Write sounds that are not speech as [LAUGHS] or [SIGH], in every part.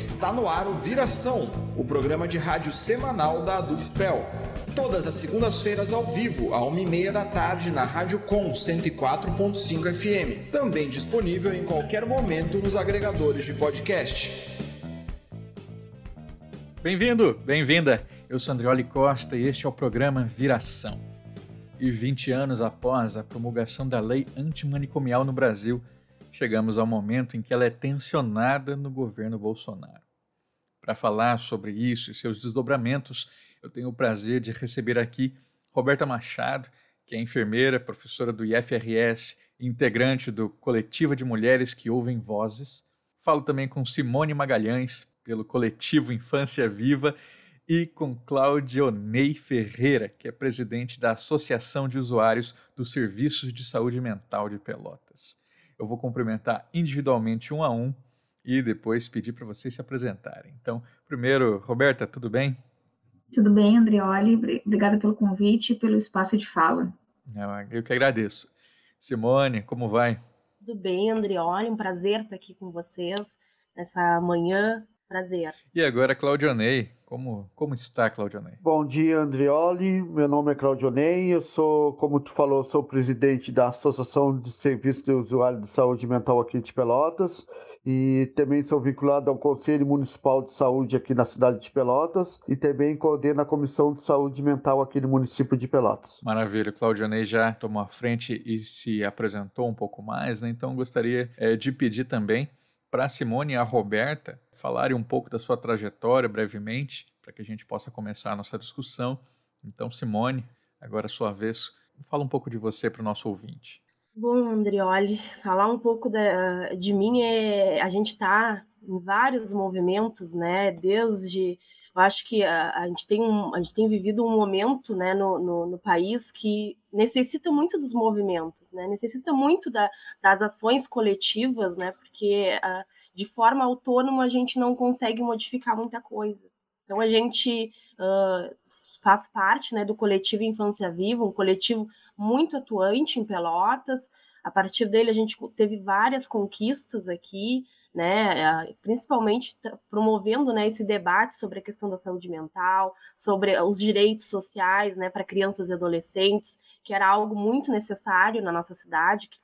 Está no ar o Viração, o programa de rádio semanal da Adufpel. Todas as segundas-feiras ao vivo, à uma e meia da tarde, na Rádio Com 104.5 FM. Também disponível em qualquer momento nos agregadores de podcast. Bem-vindo, bem-vinda. Eu sou Andrioli Costa e este é o programa Viração. E 20 anos após a promulgação da lei antimanicomial no Brasil, chegamos ao momento em que ela é tensionada no governo Bolsonaro. Para falar sobre isso e seus desdobramentos, eu tenho o prazer de receber aqui Roberta Machado, que é enfermeira, professora do IFRS e integrante do Coletivo de Mulheres que Ouvem Vozes. Falo também com Simone Magalhães, pelo coletivo Infância Viva, e com Claudionei Ferreira, que é presidente da Associação de Usuários dos Serviços de Saúde Mental de Pelotas. Eu vou cumprimentar individualmente um a um e depois pedir para vocês se apresentarem. Então, primeiro, Roberta, tudo bem? Tudo bem, Andrioli. Obrigada pelo convite e pelo espaço de fala. Eu que agradeço. Simone, como vai? Tudo bem, Andrioli. Um prazer estar aqui com vocês nessa manhã. Prazer. E agora, Claudionei. Como, como está, Claudionei? Bom dia, Andrioli. Meu nome é Claudionei. Eu sou, como tu falou, sou presidente da Associação de Serviços de Usuário de Saúde Mental aqui de Pelotas e também sou vinculado ao Conselho Municipal de Saúde aqui na cidade de Pelotas e também coordeno a Comissão de Saúde Mental aqui no município de Pelotas. Maravilha, Claudionei já tomou a frente e se apresentou um pouco mais, né? então gostaria é, de pedir também para a Simone e a Roberta falarem um pouco da sua trajetória brevemente, para que a gente possa começar a nossa discussão. Então, Simone, agora a sua vez, fala um pouco de você para o nosso ouvinte. Bom, Andrioli, falar um pouco da, de mim é a gente está em vários movimentos, né? Desde eu acho que a, a, gente, tem um, a gente tem vivido um momento né, no, no, no, país que necessita muito dos movimentos, né, necessita muito da, das ações coletivas, né, porque uh, de forma autônoma a gente não consegue modificar muita coisa. Então a gente uh, faz parte né, do coletivo Infância Viva, um coletivo muito atuante em Pelotas. A partir dele a gente teve várias conquistas aqui, né, eh, principalmente promovendo né, esse debate sobre a questão da saúde mental, sobre os direitos sociais né, para crianças e adolescentes, que era algo muito necessário na nossa cidade, que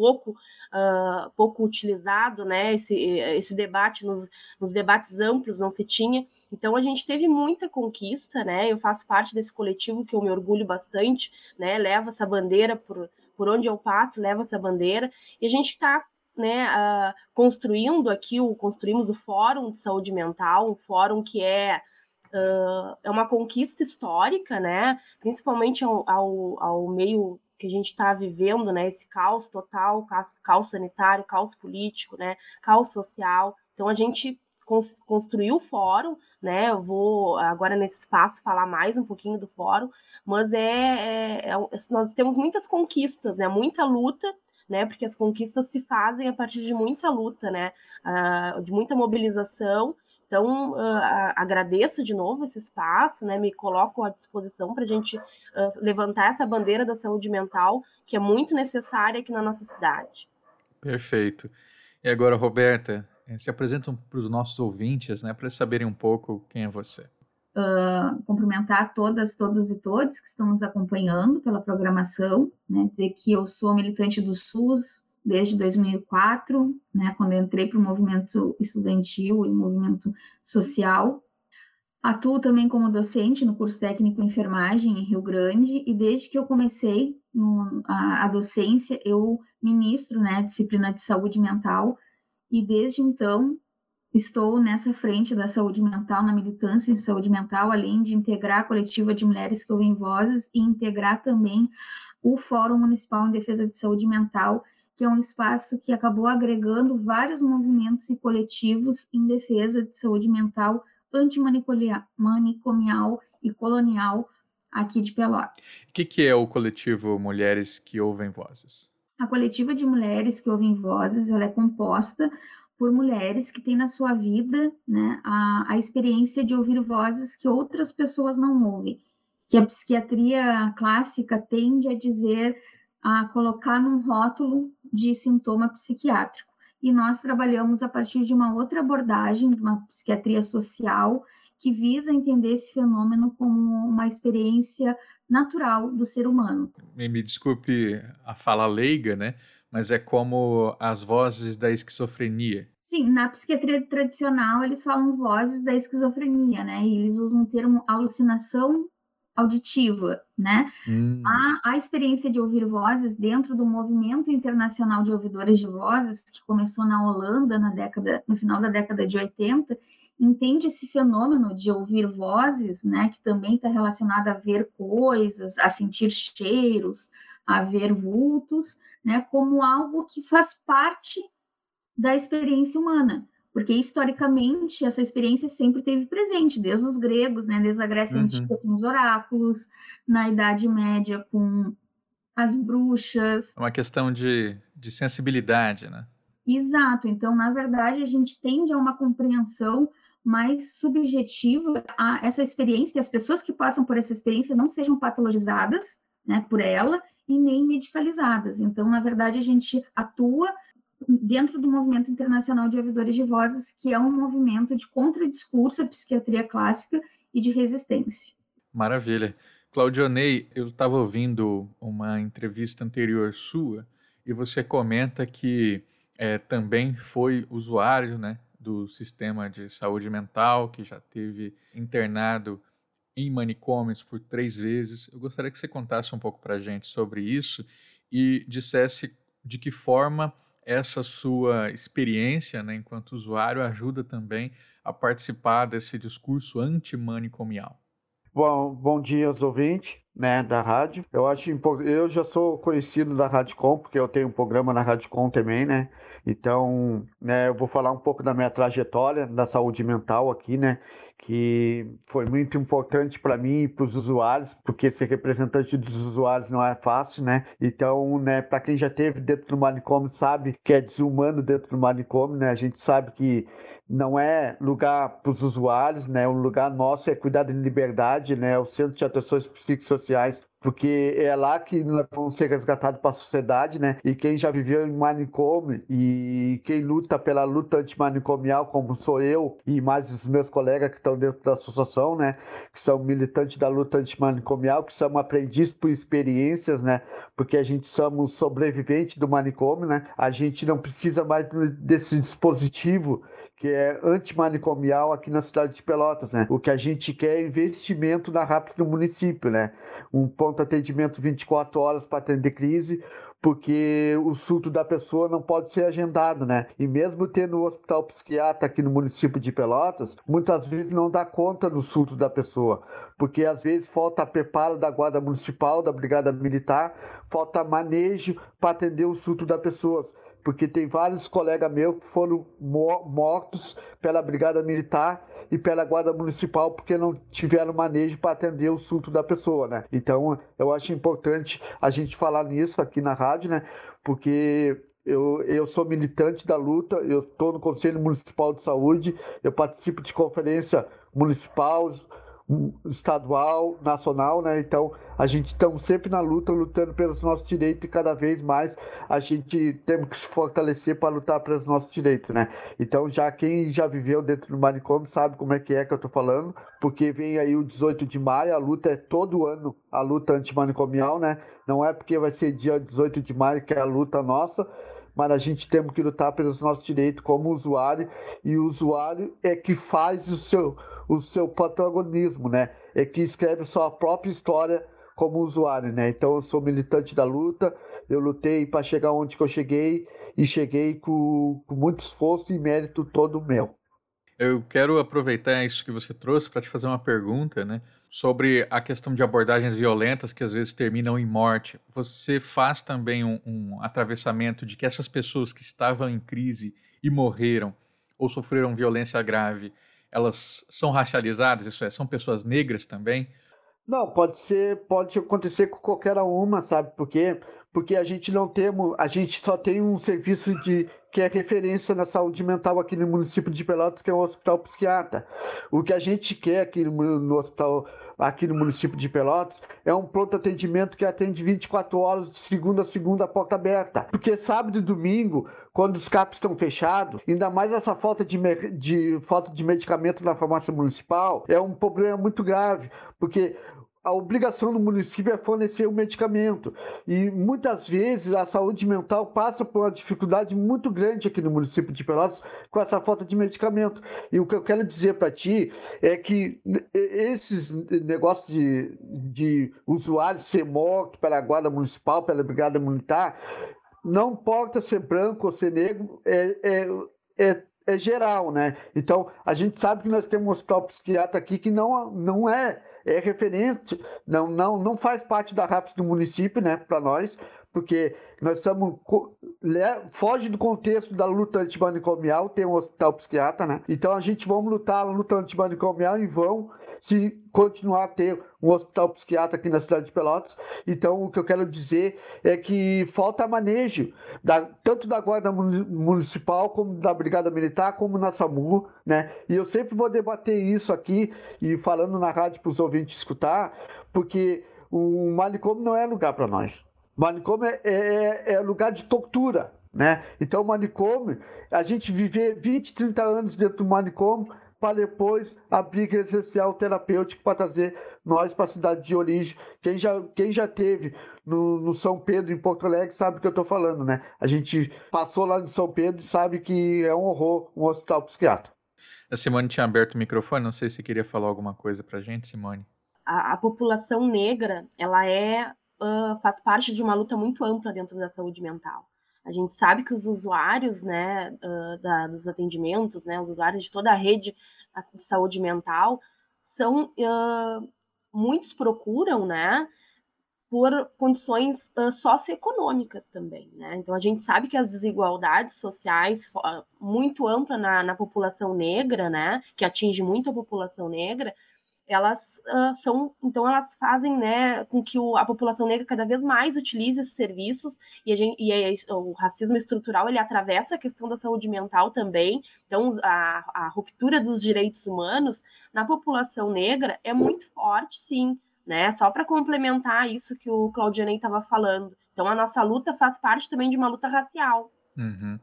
pouco, uh, pouco utilizado, né? Esse, esse debate nos, nos debates amplos não se tinha. Então a gente teve muita conquista, né? Eu faço parte desse coletivo que eu me orgulho bastante, né? Leva essa bandeira por, por onde eu passo, leva essa bandeira, e a gente está né, uh, construindo aqui, o, construímos o Fórum de Saúde Mental, um fórum que é, uh, é uma conquista histórica, né, principalmente ao, ao, ao meio que a gente está vivendo, né, esse caos total, caos, caos sanitário, caos político, né, caos social. Então a gente construiu o fórum, né? Eu vou agora nesse espaço falar mais um pouquinho do fórum, mas é, é, é nós temos muitas conquistas, né? Muita luta né? Porque as conquistas se fazem a partir de muita luta, né? Uh, de muita mobilização. Então, uh, agradeço de novo esse espaço, né? Me coloco à disposição para a gente uh, levantar essa bandeira da saúde mental, que é muito necessária aqui na nossa cidade. Perfeito. E agora, Roberta, eh, se apresentam para os nossos ouvintes, né, para eles saberem um pouco quem é você uh, cumprimentar todas, todos e todos que estão nos acompanhando pela programação, né, dizer que eu sou militante do SUS desde 2004, né, quando entrei para o movimento estudantil e movimento social. Atuo também como docente no curso técnico em enfermagem em Rio Grande e desde que eu comecei no, a, a, docência eu ministro né, disciplina de saúde mental e desde então Estou nessa frente da saúde mental, na militância em saúde mental, além de integrar a coletiva de mulheres que ouvem vozes e integrar também o Fórum Municipal em Defesa de Saúde Mental, que é um espaço que acabou agregando vários movimentos e coletivos em defesa de saúde mental antimanicomial e colonial aqui de Pelotas. O que, que é o coletivo Mulheres que Ouvem Vozes? A coletiva de mulheres que ouvem vozes ela é composta por mulheres que têm na sua vida né, a, a experiência de ouvir vozes que outras pessoas não ouvem, que a psiquiatria clássica tende a dizer, a colocar num rótulo de sintoma psiquiátrico. e nós trabalhamos a partir de uma outra abordagem, de uma psiquiatria social, que visa entender esse fenômeno como uma experiência natural do ser humano. Me desculpe a fala leiga, né? Mas é como as vozes da esquizofrenia. Sim, na psiquiatria tradicional eles falam vozes da esquizofrenia, né? E eles usam o termo alucinação auditiva, né? Hum. A, a experiência de ouvir vozes dentro do movimento internacional de ouvidores de vozes, que começou na Holanda na década, no final da década de 80, entende esse fenômeno de ouvir vozes, né, que também está relacionado a ver coisas, a sentir cheiros, a ver vultos, né, como algo que faz parte da experiência humana porque historicamente essa experiência sempre teve presente, desde os gregos, né, desde a Grécia uhum. Antiga com os oráculos, na Idade Média com as bruxas. É uma questão de, de sensibilidade, né? Exato. Então, na verdade, a gente tende a uma compreensão mais subjetiva a essa experiência, as pessoas que passam por essa experiência não sejam patologizadas, né, por ela e nem medicalizadas. Então, na verdade, a gente atua dentro do movimento internacional de ouvidores de vozes, que é um movimento de contradiscurso à psiquiatria clássica e de resistência. Maravilha. Claudionei, eu estava ouvindo uma entrevista anterior sua e você comenta que é, também foi usuário né, do sistema de saúde mental, que já teve internado em manicômios por três vezes. Eu gostaria que você contasse um pouco para a gente sobre isso e dissesse de que forma essa sua experiência né, enquanto usuário ajuda também a participar desse discurso antimanicomial. Bom, bom dia aos ouvintes né, da rádio. Eu acho eu já sou conhecido da Radicom porque eu tenho um programa na Radicom também, né? Então, né, eu vou falar um pouco da minha trajetória da saúde mental aqui, né? Que foi muito importante para mim e para os usuários, porque ser representante dos usuários não é fácil, né? Então, né, para quem já teve dentro do manicômio sabe que é desumano dentro do manicômio, né? A gente sabe que não é lugar para os usuários, né? O lugar nosso é cuidado em liberdade, né? O Centro de Atenções Psicossociais porque é lá que nós vamos ser resgatados para a sociedade, né? E quem já viveu em manicômio e quem luta pela luta antimanicomial, como sou eu e mais os meus colegas que estão dentro da associação, né? Que são militantes da luta antimanicomial, que são aprendizes por experiências, né? Porque a gente somos sobreviventes do manicômio, né? A gente não precisa mais desse dispositivo que é antimanicomial aqui na cidade de Pelotas, né? O que a gente quer é investimento na RAPS do município, né? Um ponto de atendimento 24 horas para atender crise, porque o surto da pessoa não pode ser agendado, né? E mesmo tendo o um hospital psiquiatra aqui no município de Pelotas, muitas vezes não dá conta do surto da pessoa, porque às vezes falta preparo da guarda municipal, da brigada militar, falta manejo para atender o surto da pessoa porque tem vários colegas meus que foram mortos pela Brigada Militar e pela Guarda Municipal porque não tiveram manejo para atender o surto da pessoa, né? Então, eu acho importante a gente falar nisso aqui na rádio, né? Porque eu, eu sou militante da luta, eu estou no Conselho Municipal de Saúde, eu participo de conferência municipal, estadual, nacional, né? Então a gente estamos sempre na luta, lutando pelos nossos direitos e cada vez mais a gente temos que se fortalecer para lutar pelos nossos direitos, né? Então já quem já viveu dentro do manicômio sabe como é que é que eu tô falando, porque vem aí o 18 de maio, a luta é todo ano, a luta antimanicomial, né? Não é porque vai ser dia 18 de maio que é a luta nossa, mas a gente tem que lutar pelos nossos direitos como usuário, e o usuário é que faz o seu o seu protagonismo, né? É que escreve sua própria história como usuário, né? Então eu sou militante da luta, eu lutei para chegar onde eu cheguei e cheguei com, com muito esforço e mérito todo meu. Eu quero aproveitar isso que você trouxe para te fazer uma pergunta, né? Sobre a questão de abordagens violentas que às vezes terminam em morte. Você faz também um, um atravessamento de que essas pessoas que estavam em crise e morreram ou sofreram violência grave, elas são racializadas, isso é, são pessoas negras também? Não, pode ser, pode acontecer com qualquer uma, sabe? Porque porque a gente não temos, a gente só tem um serviço de que é referência na saúde mental aqui no município de Pelotas, que é o Hospital Psiquiatra. O que a gente quer aqui no, no Hospital aqui no município de Pelotas, é um pronto atendimento que atende 24 horas de segunda a segunda, porta aberta. Porque sábado e domingo, quando os CAPs estão fechados, ainda mais essa falta de, de, falta de medicamento na farmácia municipal, é um problema muito grave, porque a obrigação do município é fornecer o medicamento. E muitas vezes a saúde mental passa por uma dificuldade muito grande aqui no município de Pelotas com essa falta de medicamento. E o que eu quero dizer para ti é que esses negócios de, de usuários ser morto pela guarda municipal, pela brigada militar, não importa ser branco ou ser negro, é, é, é é geral, né? Então, a gente sabe que nós temos um hospital psiquiatra aqui que não, não é é referente, não, não, não faz parte da RAPS do município, né, para nós, porque nós estamos. Foge do contexto da luta antimanicomial, tem um hospital psiquiatra, né? Então a gente vamos lutar a luta antimanicomial em vão se continuar a ter um hospital psiquiatra aqui na cidade de Pelotas. Então, o que eu quero dizer é que falta manejo, da, tanto da Guarda Municipal, como da Brigada Militar, como na SAMU, né? E eu sempre vou debater isso aqui e falando na rádio para os ouvintes escutar, porque o manicômio não é lugar para nós. O manicômio é, é, é lugar de tortura, né? Então, o manicômio, a gente viver 20, 30 anos dentro do manicômio, para depois abrir residencial terapêutico para trazer nós para a cidade de origem. Quem já, quem já teve no, no São Pedro, em Porto Alegre, sabe o que eu estou falando, né? A gente passou lá no São Pedro e sabe que é um horror um hospital psiquiatra. A Simone tinha aberto o microfone, não sei se queria falar alguma coisa para a gente, Simone. A, a, população negra, ela é, uh, faz parte de uma luta muito ampla dentro da saúde mental. A gente sabe que os usuários né, uh, da, dos atendimentos, né, os usuários de toda a rede de saúde mental, são uh, muitos procuram, né, por condições uh, socioeconômicas também, né? Então a gente sabe que as desigualdades sociais muito ampla na, na população negra, né, que atinge muito a população negra, elas uh, são, então elas fazem, né, com que o, a população negra cada vez mais utilize esses serviços e, gente, e a, o racismo estrutural ele atravessa a questão da saúde mental também. Então a, a ruptura dos direitos humanos na população negra é muito forte, sim, né? Só para complementar isso que o Claudionei estava falando. Então a nossa luta faz parte também de uma luta racial. Uhum.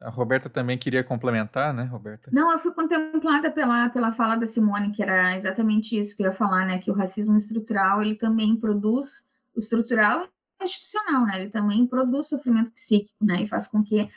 A Roberta também queria complementar, né, Roberta? Não, eu fui contemplada pela, pela fala da Simone, que era exatamente isso que eu ia falar, né? Que o racismo estrutural ele também produz o estrutural e institucional, né? Ele também produz sofrimento psíquico, né? E faz com que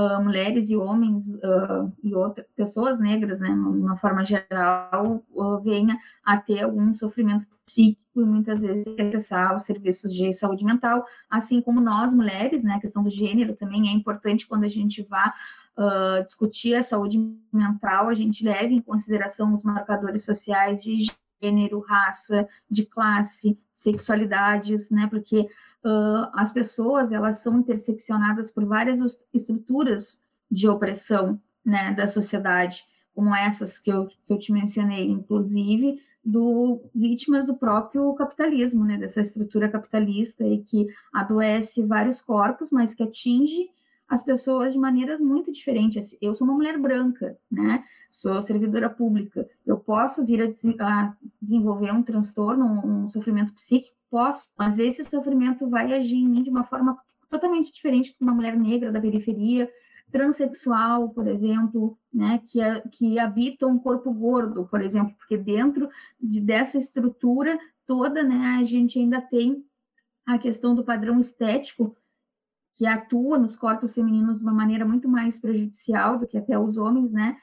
uh, mulheres e homens uh, e outras pessoas negras, né, de uma forma geral, uh, venha a ter algum sofrimento psíquico e muitas vezes acessar os serviços de saúde mental, assim como nós mulheres, né, a questão do gênero também é importante quando a gente vá uh, discutir a saúde mental, a gente leve em consideração os marcadores sociais de gênero, raça, de classe, sexualidades, né, porque uh, as pessoas elas são interseccionadas por várias estruturas de opressão, né, da sociedade, como essas que eu, que eu te mencionei, inclusive do vítimas do próprio capitalismo, né, dessa estrutura capitalista e que adoece vários corpos, mas que atinge as pessoas de maneiras muito diferentes. Eu sou uma mulher branca, né? Sou servidora pública. Eu posso vir a, a desenvolver um transtorno, um sofrimento psíquico, posso, mas esse sofrimento vai agir em mim de uma forma totalmente diferente de uma mulher negra da periferia, transexual, por exemplo, né, que, é, que habita um corpo gordo, por exemplo, porque dentro de, dessa estrutura toda, né, a gente ainda tem a questão do padrão estético que atua nos corpos femininos de uma maneira muito mais prejudicial do que até os homens, né,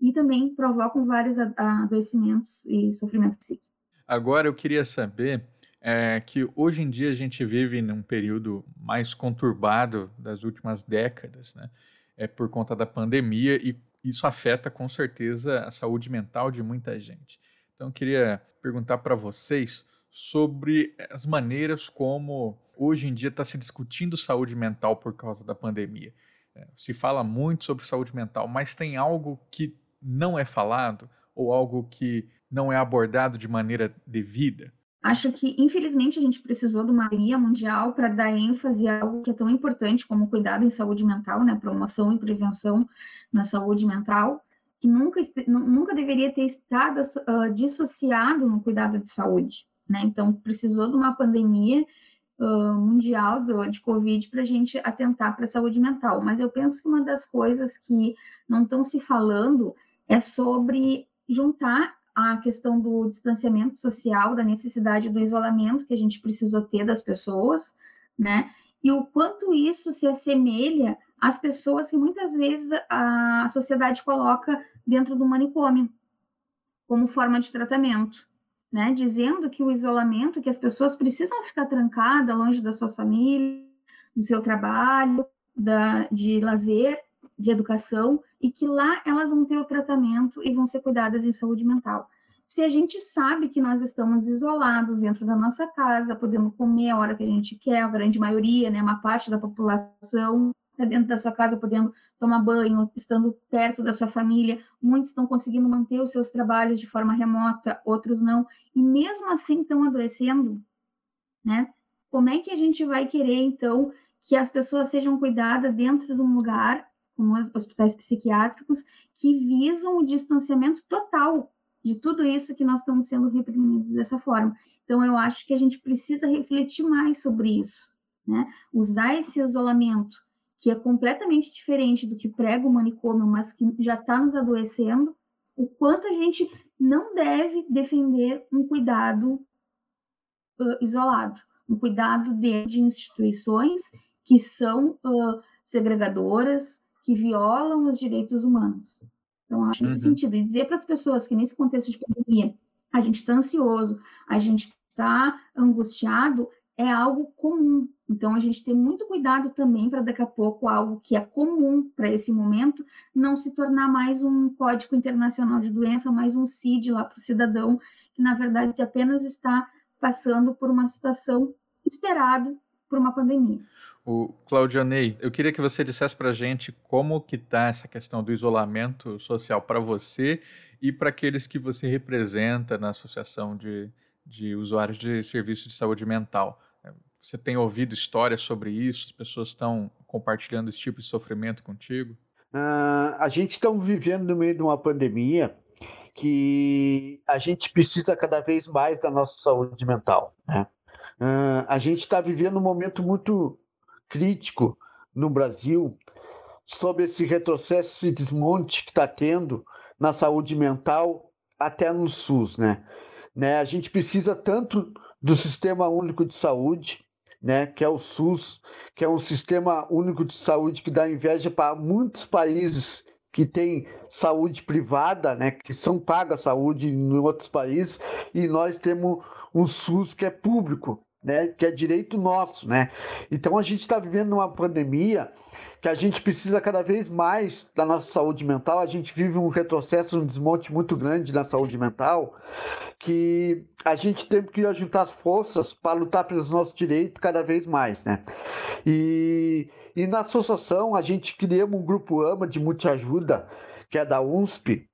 e também provocam vários adoecimentos e sofrimento psíquico. Agora eu queria saber é que hoje em dia a gente vive num período mais conturbado das últimas décadas, né? É por conta da pandemia e isso afeta com certeza a saúde mental de muita gente. Então eu queria perguntar para vocês sobre as maneiras como hoje em dia está se discutindo saúde mental por causa da pandemia. É, se fala muito sobre saúde mental, mas tem algo que não é falado ou algo que não é abordado de maneira devida? Acho que, infelizmente, a gente precisou de uma pandemia mundial para dar ênfase a algo que é tão importante como cuidado em saúde mental, né? Promoção e prevenção na saúde mental. que nunca, nunca deveria ter estado uh, dissociado no cuidado de saúde. Né? Então, precisou de uma pandemia uh, mundial do, de Covid para a gente atentar para a saúde mental. Mas eu penso que uma das coisas que não estão se falando é sobre juntar a questão do distanciamento social, da necessidade do isolamento que a gente precisou ter das pessoas, né? E o quanto isso se assemelha às pessoas que muitas vezes a sociedade coloca dentro do manicômio como forma de tratamento, né? Dizendo que o isolamento, que as pessoas precisam ficar trancadas longe das suas famílias, do seu trabalho, da, de lazer, de educação, e que lá elas vão ter o tratamento e vão ser cuidadas em saúde mental. Se a gente sabe que nós estamos isolados dentro da nossa casa, podemos comer a hora que a gente quer, a grande maioria, né, uma parte da população está dentro da sua casa podendo tomar banho, estando perto da sua família, muitos estão conseguindo manter os seus trabalhos de forma remota, outros não, e mesmo assim estão adoecendo, né? Como é que a gente vai querer, então, que as pessoas sejam cuidadas dentro de um lugar como hospitais psiquiátricos, que visam o distanciamento total de tudo isso que nós estamos sendo reprimidos dessa forma. Então, eu acho que a gente precisa refletir mais sobre isso, né? Usar esse isolamento, que é completamente diferente do que prega o manicômio, mas que já está nos adoecendo, o quanto a gente não deve defender um cuidado uh, isolado, um cuidado de, de instituições que são uh, segregadoras, que violam os direitos humanos. Então, acho nesse uhum. sentido. E dizer para as pessoas que nesse contexto de pandemia a gente está ansioso, a gente está angustiado, é algo comum. Então, a gente tem muito cuidado também para daqui a pouco algo que é comum para esse momento não se tornar mais um código internacional de doença, mais um CID lá para o cidadão, que na verdade apenas está passando por uma situação esperada por uma pandemia. O Claudionei, eu queria que você dissesse para gente como que está essa questão do isolamento social para você e para aqueles que você representa na Associação de, de Usuários de Serviços de Saúde Mental. Você tem ouvido histórias sobre isso? As pessoas estão compartilhando esse tipo de sofrimento contigo? Uh, a gente está vivendo no meio de uma pandemia que a gente precisa cada vez mais da nossa saúde mental. Né? Uh, a gente está vivendo um momento muito crítico no Brasil sobre esse retrocesso, esse desmonte que está tendo na saúde mental até no SUS, né? né? A gente precisa tanto do Sistema Único de Saúde, né? Que é o SUS, que é um sistema único de saúde que dá inveja para muitos países que têm saúde privada, né? Que são paga saúde em outros países e nós temos um SUS que é público, né, que é direito nosso, né? Então a gente está vivendo uma pandemia que a gente precisa cada vez mais da nossa saúde mental. A gente vive um retrocesso, um desmonte muito grande na saúde mental, que a gente tem que ajuntar as forças para lutar pelos nossos direitos cada vez mais, né? E, e na associação a gente criamos um grupo AMA de multiajuda, que é da UNSP,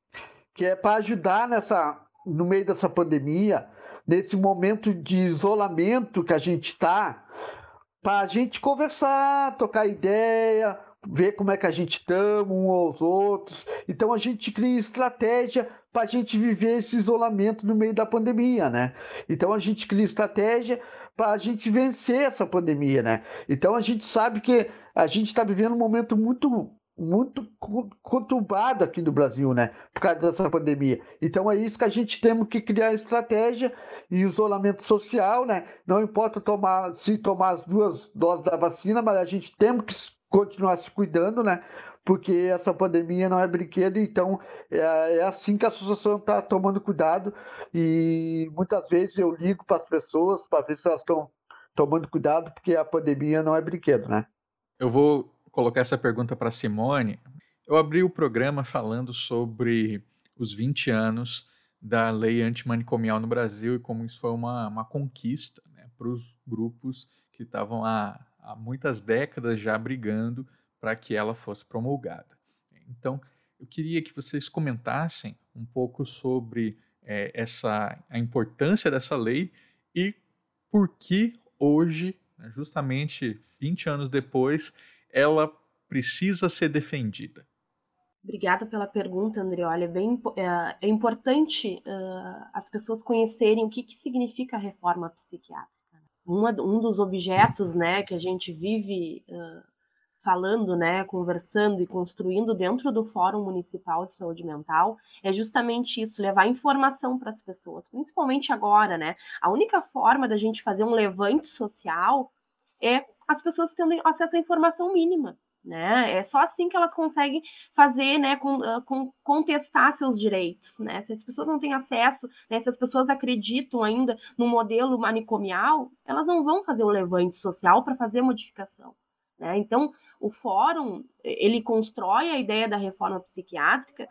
que é para ajudar nessa no meio dessa pandemia nesse momento de isolamento que a gente está, para a gente conversar, trocar ideia, ver como é que a gente estamos uns aos outros. Então a gente cria estratégia para a gente viver esse isolamento no meio da pandemia, né? Então a gente cria estratégia para a gente vencer essa pandemia, né? Então a gente sabe que a gente está vivendo um momento muito muito conturbado aqui no Brasil, né? Por causa dessa pandemia. Então é isso que a gente temos que criar estratégia e isolamento social, né? Não importa tomar se tomar as duas doses da vacina, mas a gente tem que continuar se cuidando, né? Porque essa pandemia não é brinquedo, então é, é assim que a associação está tomando cuidado. E muitas vezes eu ligo para as pessoas para ver se elas estão tomando cuidado, porque a pandemia não é brinquedo, né? Eu vou colocar essa pergunta para Simone. Eu abri o programa falando sobre os 20 anos da lei antimanicomial no Brasil e como isso foi uma, uma conquista né, para os grupos que estavam há, há muitas décadas já brigando para que ela fosse promulgada. Então, eu queria que vocês comentassem um pouco sobre é, essa a importância dessa lei e por que hoje, né, justamente 20 anos depois, ela precisa ser defendida. Obrigada pela pergunta, Andrioli. É, bem, é, é importante uh, as pessoas conhecerem o que, que significa a reforma psiquiátrica. Uma, um dos objetos né, que a gente vive uh, falando, né, conversando e construindo dentro do Fórum Municipal de Saúde Mental é justamente isso, levar informação para as pessoas, principalmente agora, né? A única forma da gente fazer um levante social é as pessoas tendo acesso à informação mínima. Né? É só assim que elas conseguem fazer, né, com, com, contestar seus direitos, né? Se as pessoas não têm acesso, né, se as pessoas acreditam ainda no modelo manicomial, elas não vão fazer o levante social para fazer modificação. Né? Então, o fórum ele constrói a ideia da reforma psiquiátrica.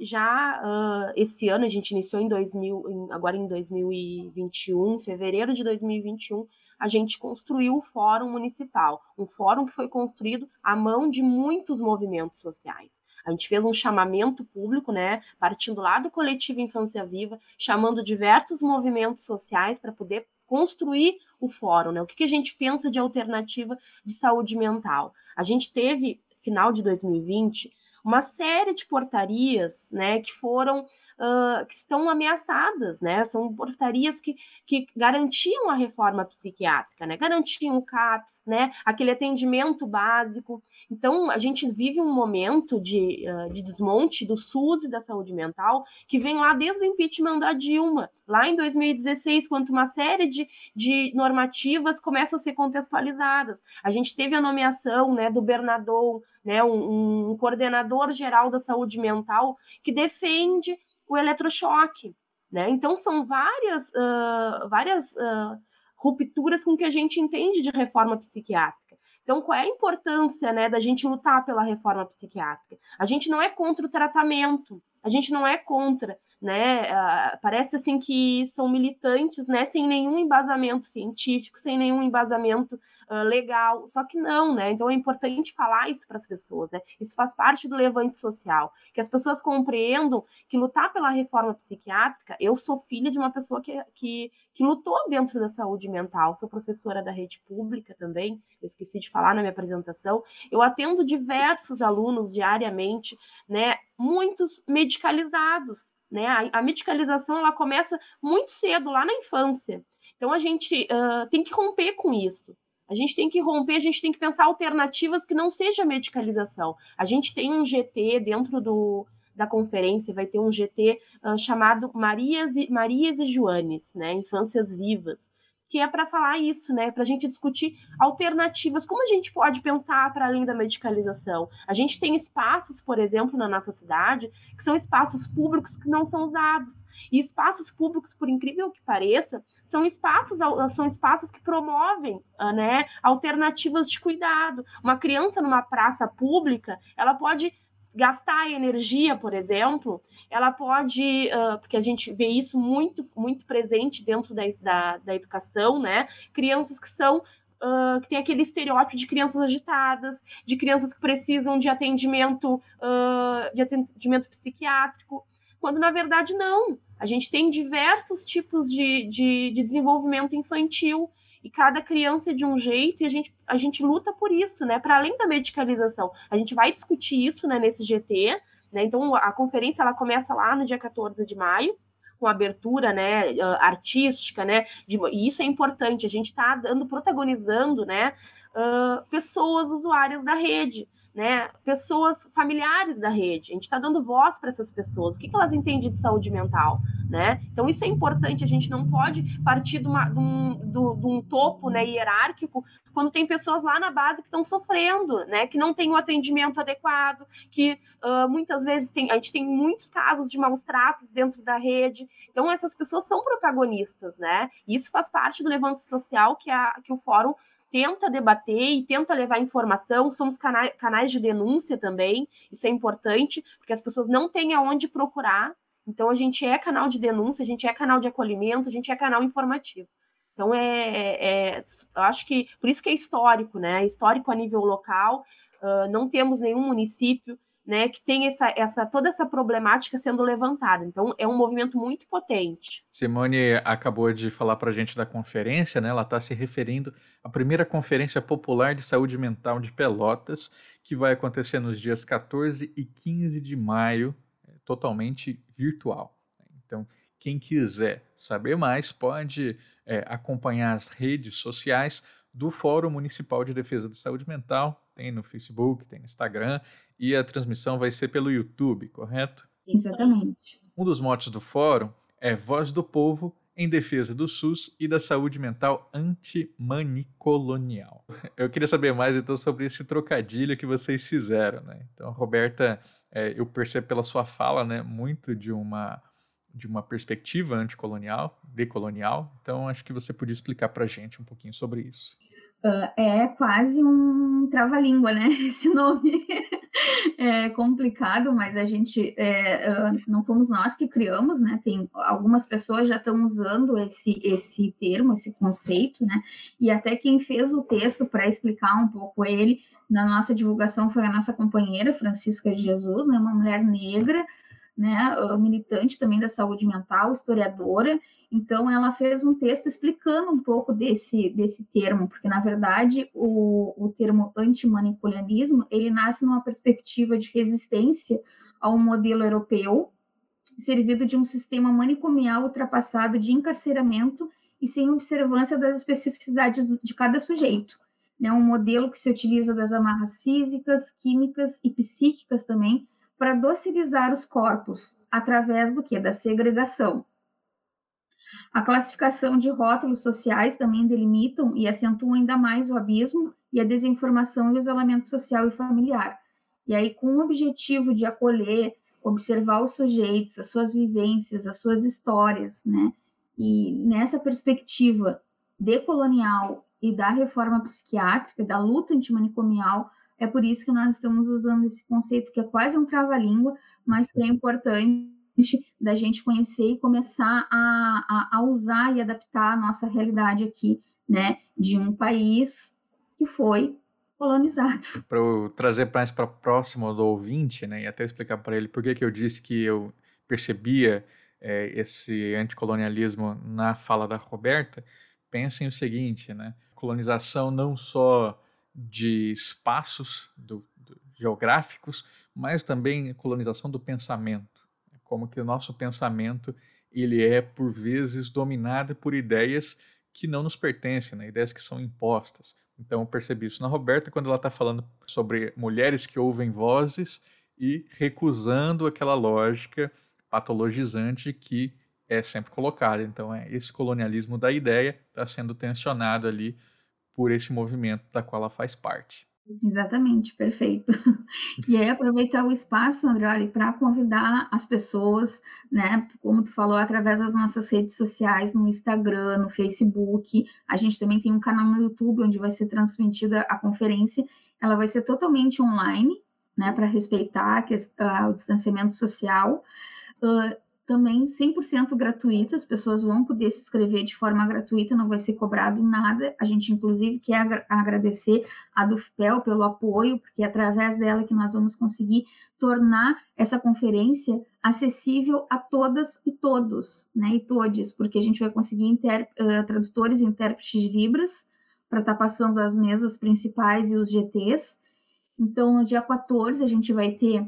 Já uh, esse ano a gente iniciou em 2000, em, agora em 2021, fevereiro de 2021, a gente construiu o Fórum Municipal, um fórum que foi construído à mão de muitos movimentos sociais. A gente fez um chamamento público, né, partindo lá do coletivo Infância Viva, chamando diversos movimentos sociais para poder construir o fórum, né? O que, que a gente pensa de alternativa de saúde mental? A gente teve, final de 2020, uma série de portarias, né, que foram, uh, que estão ameaçadas, né, são portarias que, que garantiam a reforma psiquiátrica, né, garantiam o CAPS, né, aquele atendimento básico. Então, a gente vive um momento de, uh, de desmonte do SUS e da saúde mental que vem lá desde o impeachment da Dilma, lá em 2016, quando uma série de, de normativas começam a ser contextualizadas. A gente teve a nomeação, né, do Bernardon, né, um, um coordenador geral da saúde mental que defende o eletrochoque. Né? Então, são várias, uh, várias uh, rupturas com que a gente entende de reforma psiquiátrica. Então, qual é a importância né, da gente lutar pela reforma psiquiátrica? A gente não é contra o tratamento, a gente não é contra, né? Uh, parece assim que são militantes, né? Sem nenhum embasamento científico, sem nenhum embasamento uh, legal. Só que não, né? Então é importante falar isso para as pessoas, né? Isso faz parte do levante social, que as pessoas compreendam que lutar pela reforma psiquiátrica. Eu sou filha de uma pessoa que, que, que lutou dentro da saúde mental. Sou professora da rede pública também. Eu esqueci de falar na minha apresentação. Eu atendo diversos alunos diariamente, né? Muitos medicalizados, né? A, a medicalização ela começa muito cedo, lá na infância. Então a gente uh, tem que romper com isso. A gente tem que romper, a gente tem que pensar alternativas que não seja medicalização. A gente tem um GT dentro do, da conferência, vai ter um GT uh, chamado Marias e, Marias e Joanes, né? Infâncias Vivas que é para falar isso, né? Para a gente discutir alternativas, como a gente pode pensar para além da medicalização. A gente tem espaços, por exemplo, na nossa cidade, que são espaços públicos que não são usados. E espaços públicos, por incrível que pareça, são espaços, são espaços que promovem ah, né, alternativas de cuidado. Uma criança numa praça pública, ela pode gastar energia, por exemplo, ela pode, uh, porque a gente vê isso muito, muito presente dentro da, da, da educação, né? Crianças que são Uh, que tem aquele estereótipo de crianças agitadas, de crianças que precisam de atendimento, uh, de atendimento psiquiátrico, quando na verdade não. A gente tem diversos tipos de, de, de desenvolvimento infantil e cada criança é de um jeito e a gente, a gente luta por isso, né? Para além da medicalização. A gente vai discutir isso né, nesse GT, né? Então a conferência ela começa lá no dia 14 de maio, com abertura né, artística, né? De, e isso é importante, a gente está dando, protagonizando né, uh, pessoas usuárias da rede né, pessoas familiares da rede. A gente está dando voz para essas pessoas. O que, que, elas entendem de saúde mental, né? Então isso é importante. A gente não pode partir de, uma, de, um, de um, topo, né, hierárquico quando tem pessoas lá na base que estão sofrendo, né, que não tem o atendimento adequado, que uh, muitas vezes tem, a gente tem muitos casos de maus tratos dentro da rede. Então essas pessoas são protagonistas, né? Isso faz parte do levante social que, a, que o fórum tenta debater e tenta levar informação. Somos canais, canais de denúncia também, isso é importante, porque as pessoas não têm aonde procurar. Então, a gente é canal de denúncia, a gente é canal de acolhimento, a gente é canal informativo. Então, é, é, é acho que, por isso que é histórico, né? É histórico a nível local, uh, não temos nenhum município né, que tem essa, essa toda essa problemática sendo levantada. Então, é um movimento muito potente. Simone acabou de falar para a gente da conferência, né? Ela está se referindo à primeira conferência popular de saúde mental de Pelotas, que vai acontecer nos dias 14 e 15 de maio, totalmente virtual. Então, quem quiser saber mais pode é, acompanhar as redes sociais do Fórum Municipal de Defesa da Saúde Mental, tem no Facebook, tem no Instagram, e a transmissão vai ser pelo YouTube, correto? Exatamente. Um dos motes do fórum é Voz do Povo em defesa do SUS e da saúde mental antimanicolonial. [LAUGHS] Eu queria saber mais então sobre esse trocadilho que vocês fizeram, né? Então, Roberta, é, eu percebo pela sua fala, né, muito de uma de uma perspectiva anticolonial, decolonial. Então, acho que você podia explicar para a gente um pouquinho sobre isso. Uh, é quase um trava-língua, né? [LAUGHS] Esse nome é complicado, mas a gente é, uh, não fomos nós que criamos, né? Tem algumas pessoas já estão usando esse esse termo, esse conceito, né? E até quem fez o texto para explicar um pouco ele na nossa divulgação foi a nossa companheira Francisca de Jesus, né? Uma mulher negra, né? Militante também da saúde mental, historiadora então, ela fez um texto explicando um pouco desse, desse termo, porque, na verdade, o, o termo antimanipulianismo, ele nasce numa perspectiva de resistência ao modelo europeu, servido de um sistema manicomial ultrapassado de encarceramento e sem observância das especificidades de cada sujeito. Né? Um modelo que se utiliza das amarras físicas, químicas e psíquicas também para docilizar os corpos, através do que? Da segregação. A classificação de rótulos sociais também delimitam e acentuam ainda mais o abismo e a desinformação e o isolamento social e familiar. E aí, com o objetivo de acolher, observar os sujeitos, as suas vivências, as suas histórias, né? E nessa perspectiva decolonial e da reforma psiquiátrica, da luta antimanicomial, é por isso que nós estamos usando esse conceito que é quase um trava-língua, mas que é importante da gente conhecer e começar a, a, a usar e adaptar a nossa realidade aqui, né, de um país que foi colonizado. [LAUGHS] Para eu trazer mais para próximo do ouvinte, né, e até explicar para ele por que, que eu disse que eu percebia é, esse anticolonialismo na fala da Roberta, pensem o seguinte, né, colonização não só de espaços do, do, geográficos, mas também colonização do pensamento como que o nosso pensamento ele é por vezes dominado por ideias que não nos pertencem, né? ideias que são impostas. Então eu percebi isso na Roberta quando ela está falando sobre mulheres que ouvem vozes e recusando aquela lógica patologizante que é sempre colocada. Então é esse colonialismo da ideia está sendo tensionado ali por esse movimento da qual ela faz parte. Exatamente, perfeito. [LAUGHS] E aí aproveitar o espaço, André, para convidar as pessoas, né, como tu falou, através das nossas redes sociais, no Instagram, no Facebook. A gente também tem um canal no YouTube onde vai ser transmitida a conferência. Ela vai ser totalmente online, né, para respeitar o distanciamento social. Uh, também 100% gratuita, as pessoas vão poder se inscrever de forma gratuita, não vai ser cobrado nada. A gente, inclusive, quer agradecer a Dufpel pelo apoio, porque é através dela que nós vamos conseguir tornar essa conferência acessível a todas e todos, né, e todes, porque a gente vai conseguir inter, tradutores e intérpretes de Libras para estar tá passando as mesas principais e os GTs. Então, no dia 14, a gente vai ter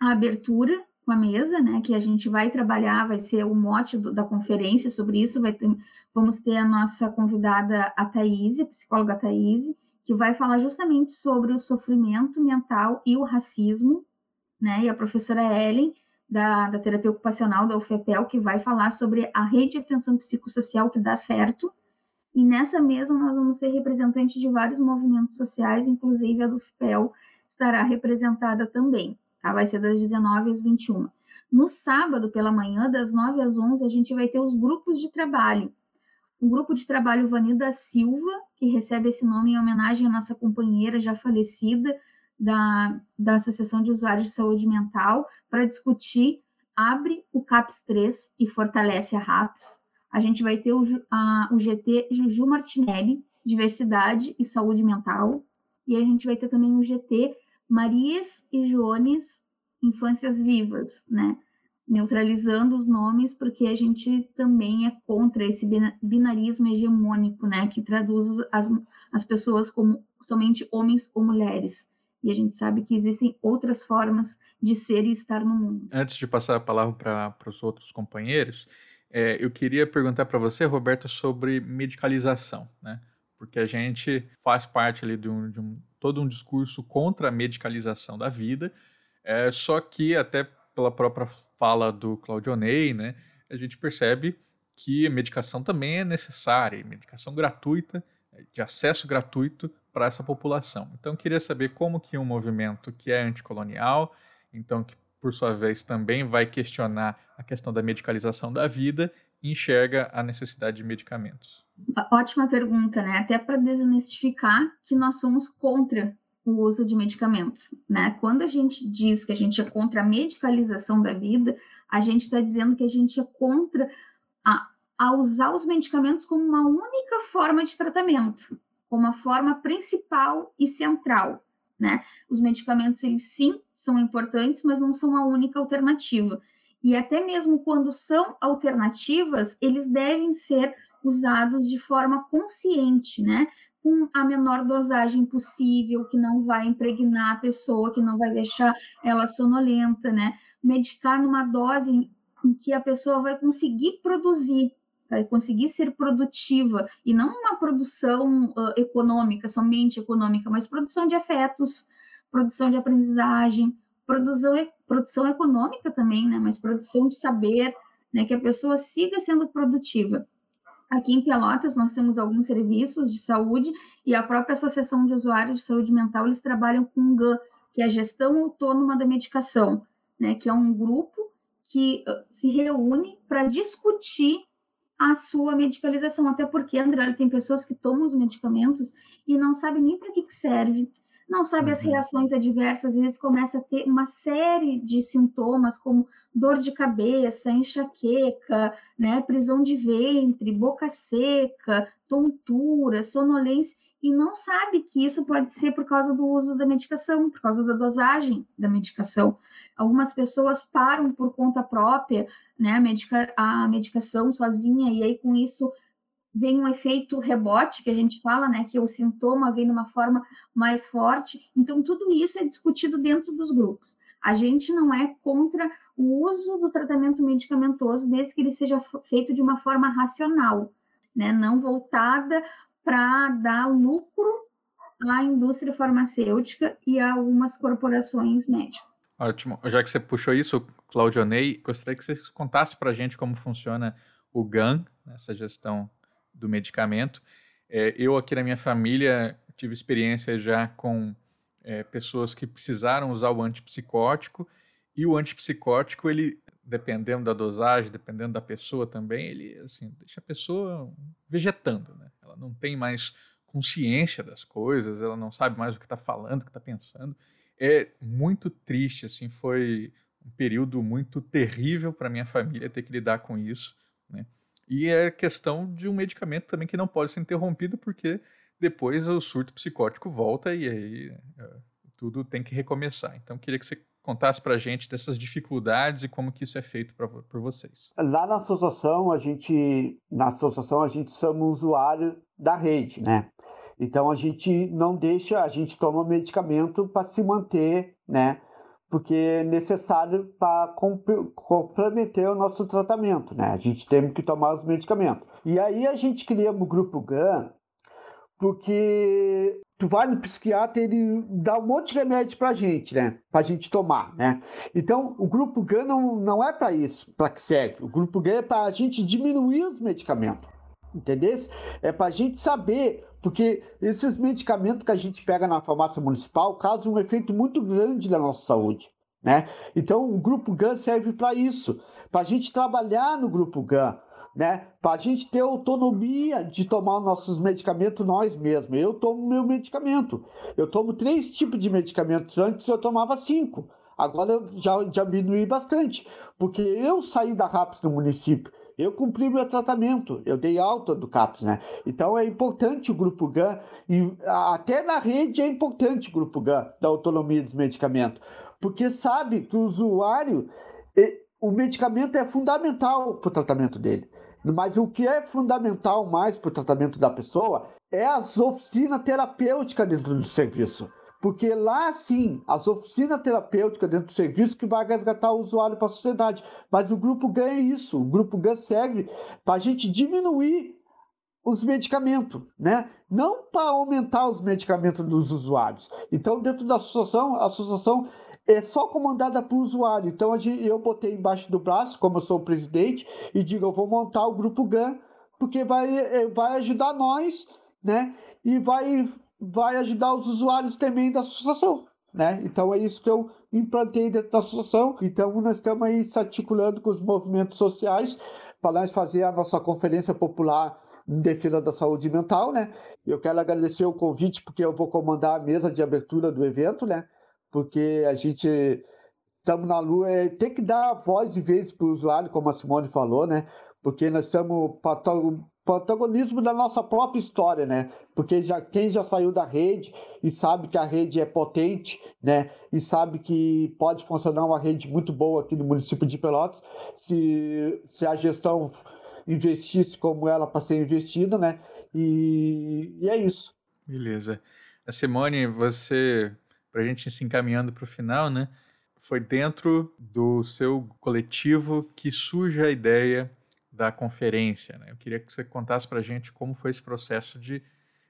a abertura com a mesa, né, que a gente vai trabalhar, vai ser o mote do, da conferência sobre isso, vai ter, vamos ter a nossa convidada, a Thaís, a psicóloga Thaís, que vai falar justamente sobre o sofrimento mental e o racismo, né, e a professora Ellen, da, da terapia ocupacional da UFEPEL, que vai falar sobre a rede de atenção psicossocial que dá certo, e nessa mesa nós vamos ter representantes de vários movimentos sociais, inclusive a do UFPEL estará representada também. Tá? Vai ser das 19 às 21. No sábado, pela manhã, das 9 às 11, a gente vai ter os grupos de trabalho. O grupo de trabalho Vanida Silva, que recebe esse nome em homenagem à nossa companheira já falecida da, da Associação de Usuários de Saúde Mental, para discutir abre o CAPS 3 e fortalece a RAPS. A gente vai ter o, a, o GT Juju Martinelli, Diversidade e Saúde Mental. E a gente vai ter também o GT Marias e Jones infâncias vivas, né? Neutralizando os nomes, porque a gente também é contra esse binarismo hegemônico, né? Que traduz as, as pessoas como somente homens ou mulheres. E a gente sabe que existem outras formas de ser e estar no mundo. Antes de passar a palavra para os outros companheiros, é, eu queria perguntar para você, Roberta, sobre medicalização, né? Porque a gente faz parte ali de um, de um todo um discurso contra a medicalização da vida, é, só que até pela própria fala do Claudionei, né, a gente percebe que a medicação também é necessária, medicação gratuita, de acesso gratuito para essa população. Então, queria saber como que um movimento que é anticolonial, então que por sua vez também vai questionar a questão da medicalização da vida, enxerga a necessidade de medicamentos. Ótima pergunta, né? Até para desmistificar que nós somos contra o uso de medicamentos, né? Quando a gente diz que a gente é contra a medicalização da vida, a gente está dizendo que a gente é contra a, a usar os medicamentos como uma única forma de tratamento, como a forma principal e central, né? Os medicamentos, eles sim são importantes, mas não são a única alternativa. E até mesmo quando são alternativas, eles devem ser usados de forma consciente, né? Com a menor dosagem possível, que não vai impregnar a pessoa, que não vai deixar ela sonolenta, né? Medicar numa dose em que a pessoa vai conseguir produzir, vai conseguir ser produtiva, e não uma produção uh, econômica, somente econômica, mas produção de afetos, produção de aprendizagem, produção, produção econômica também, né? Mas produção de saber, né? Que a pessoa siga sendo produtiva. Aqui em Pelotas, nós temos alguns serviços de saúde e a própria Associação de Usuários de Saúde Mental, eles trabalham com o GAN, que é a Gestão Autônoma da Medicação, né, que é um grupo que se reúne para discutir a sua medicalização, até porque, André, tem pessoas que tomam os medicamentos e não sabem nem para que, que serve, não sabe uhum. as reações adversas, às vezes começa a ter uma série de sintomas, como dor de cabeça, enxaqueca, né, prisão de ventre, boca seca, tontura, sonolência, e não sabe que isso pode ser por causa do uso da medicação, por causa da dosagem da medicação. Algumas pessoas param por conta própria, né, a, medica a medicação sozinha, e aí com isso vem um efeito rebote, que a gente fala, né, que o sintoma vem de uma forma mais forte. Então, tudo isso é discutido dentro dos grupos. A gente não é contra o uso do tratamento medicamentoso, desde que ele seja feito de uma forma racional, né, não voltada para dar lucro à indústria farmacêutica e a algumas corporações médicas. Ótimo. Já que você puxou isso, Claudionei, gostaria que você contasse para a gente como funciona o GAN, essa gestão do medicamento. É, eu aqui na minha família tive experiência já com é, pessoas que precisaram usar o antipsicótico e o antipsicótico ele dependendo da dosagem, dependendo da pessoa também, ele assim deixa a pessoa vegetando, né? Ela não tem mais consciência das coisas, ela não sabe mais o que está falando, o que está pensando. É muito triste, assim, foi um período muito terrível para minha família ter que lidar com isso, né? E é questão de um medicamento também que não pode ser interrompido, porque depois o surto psicótico volta e aí é, tudo tem que recomeçar. Então, queria que você contasse para a gente dessas dificuldades e como que isso é feito pra, por vocês. Lá na associação, a gente, na associação, a gente somos usuário da rede, né? Então, a gente não deixa, a gente toma medicamento para se manter, né? Porque é necessário para comprometer o nosso tratamento, né? A gente tem que tomar os medicamentos. E aí a gente cria o grupo GAN, porque tu vai no psiquiatra ele dá um monte de remédio para gente, né? Para a gente tomar, né? Então o grupo GAN não, não é para isso, para que serve. O grupo GAN é para a gente diminuir os medicamentos, entendeu? É para a gente saber porque esses medicamentos que a gente pega na farmácia municipal causam um efeito muito grande na nossa saúde. Né? Então, o grupo GAN serve para isso, para a gente trabalhar no grupo GAN, né? para a gente ter autonomia de tomar os nossos medicamentos nós mesmos. Eu tomo meu medicamento. Eu tomo três tipos de medicamentos. Antes eu tomava cinco. Agora eu já, diminuí bastante, porque eu saí da RAPS no município. Eu cumpri meu tratamento, eu dei alta do CAPS, né? Então é importante o grupo GAN, e até na rede é importante o grupo GAN, da autonomia dos medicamentos, porque sabe que o usuário, o medicamento é fundamental para o tratamento dele. Mas o que é fundamental mais para o tratamento da pessoa é as oficinas terapêuticas dentro do serviço. Porque lá sim, as oficinas terapêuticas dentro do serviço que vai resgatar o usuário para a sociedade. Mas o grupo ganha isso. O grupo GAN serve para a gente diminuir os medicamentos, né? Não para aumentar os medicamentos dos usuários. Então, dentro da associação, a associação é só comandada por usuário. Então, eu botei embaixo do braço, como eu sou o presidente, e digo, eu vou montar o grupo GAN, porque vai, é, vai ajudar nós, né? E vai, vai ajudar os usuários também da associação. Né? Então é isso que eu implantei dentro da associação. Então nós estamos aí se articulando com os movimentos sociais para nós fazer a nossa conferência popular em defesa da saúde mental, né? Eu quero agradecer o convite porque eu vou comandar a mesa de abertura do evento, né? Porque a gente estamos na lua, é, tem que dar voz e vez para o usuário, como a Simone falou, né? Porque nós estamos protagonismo da nossa própria história, né? Porque já, quem já saiu da rede e sabe que a rede é potente, né? E sabe que pode funcionar uma rede muito boa aqui no município de Pelotas, se, se a gestão investisse como ela para ser investida, né? E, e é isso. Beleza. A Simone, você, para a gente se encaminhando para o final, né? Foi dentro do seu coletivo que surge a ideia da conferência. Né? Eu queria que você contasse para a gente como foi esse processo de,